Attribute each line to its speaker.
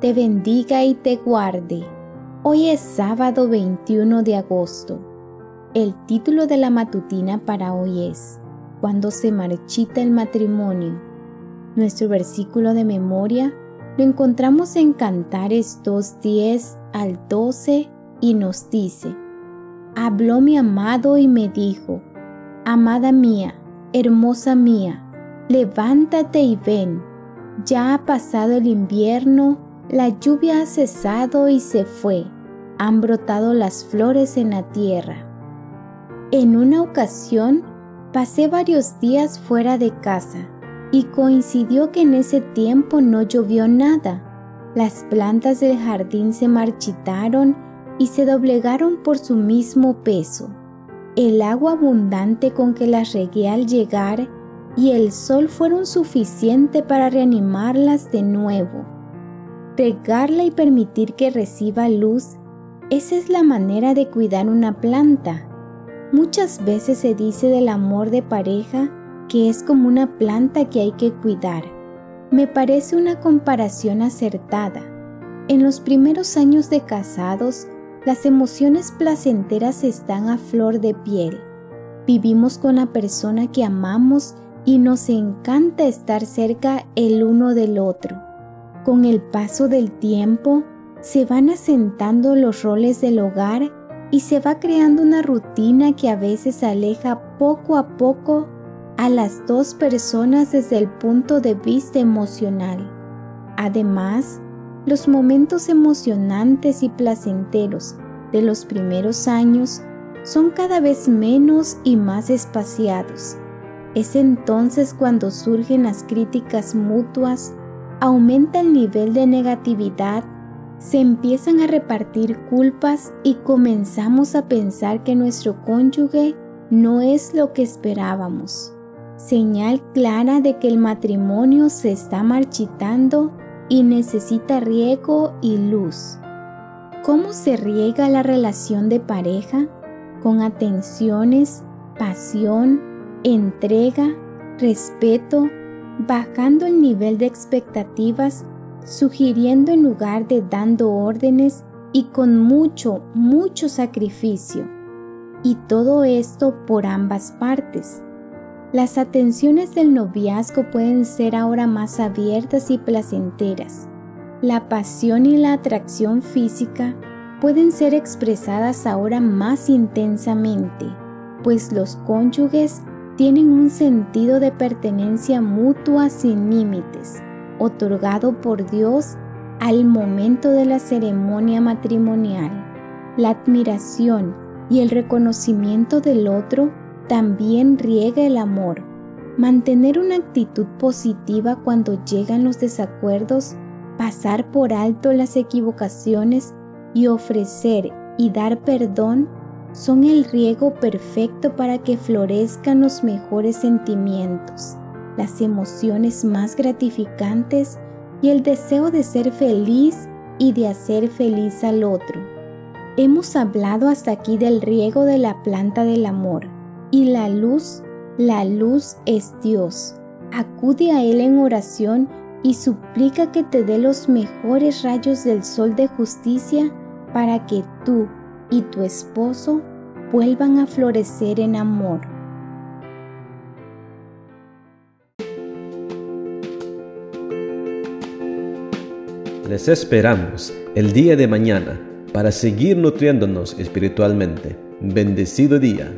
Speaker 1: te bendiga y te guarde. Hoy es sábado 21 de agosto. El título de la matutina para hoy es Cuando se marchita el matrimonio. Nuestro versículo de memoria lo encontramos en Cantares 2.10 al 12 y nos dice, Habló mi amado y me dijo, Amada mía, hermosa mía, levántate y ven, ya ha pasado el invierno, la lluvia ha cesado y se fue, han brotado las flores en la tierra. En una ocasión pasé varios días fuera de casa y coincidió que en ese tiempo no llovió nada. Las plantas del jardín se marchitaron y se doblegaron por su mismo peso. El agua abundante con que las regué al llegar y el sol fueron suficiente para reanimarlas de nuevo. Regarla y permitir que reciba luz, esa es la manera de cuidar una planta. Muchas veces se dice del amor de pareja que es como una planta que hay que cuidar. Me parece una comparación acertada. En los primeros años de casados, las emociones placenteras están a flor de piel. Vivimos con la persona que amamos y nos encanta estar cerca el uno del otro. Con el paso del tiempo, se van asentando los roles del hogar y se va creando una rutina que a veces aleja poco a poco a las dos personas desde el punto de vista emocional. Además, los momentos emocionantes y placenteros de los primeros años son cada vez menos y más espaciados. Es entonces cuando surgen las críticas mutuas, aumenta el nivel de negatividad, se empiezan a repartir culpas y comenzamos a pensar que nuestro cónyuge no es lo que esperábamos señal clara de que el matrimonio se está marchitando y necesita riego y luz. ¿Cómo se riega la relación de pareja? Con atenciones, pasión, entrega, respeto, bajando el nivel de expectativas, sugiriendo en lugar de dando órdenes y con mucho, mucho sacrificio. Y todo esto por ambas partes las atenciones del noviazgo pueden ser ahora más abiertas y placenteras. La pasión y la atracción física pueden ser expresadas ahora más intensamente, pues los cónyuges tienen un sentido de pertenencia mutua sin límites, otorgado por Dios al momento de la ceremonia matrimonial. La admiración y el reconocimiento del otro también riega el amor. Mantener una actitud positiva cuando llegan los desacuerdos, pasar por alto las equivocaciones y ofrecer y dar perdón son el riego perfecto para que florezcan los mejores sentimientos, las emociones más gratificantes y el deseo de ser feliz y de hacer feliz al otro. Hemos hablado hasta aquí del riego de la planta del amor y la luz, la luz es Dios. Acude a Él en oración y suplica que te dé los mejores rayos del sol de justicia para que tú y tu esposo vuelvan a florecer en amor.
Speaker 2: Les esperamos el día de mañana para seguir nutriéndonos espiritualmente. Bendecido día.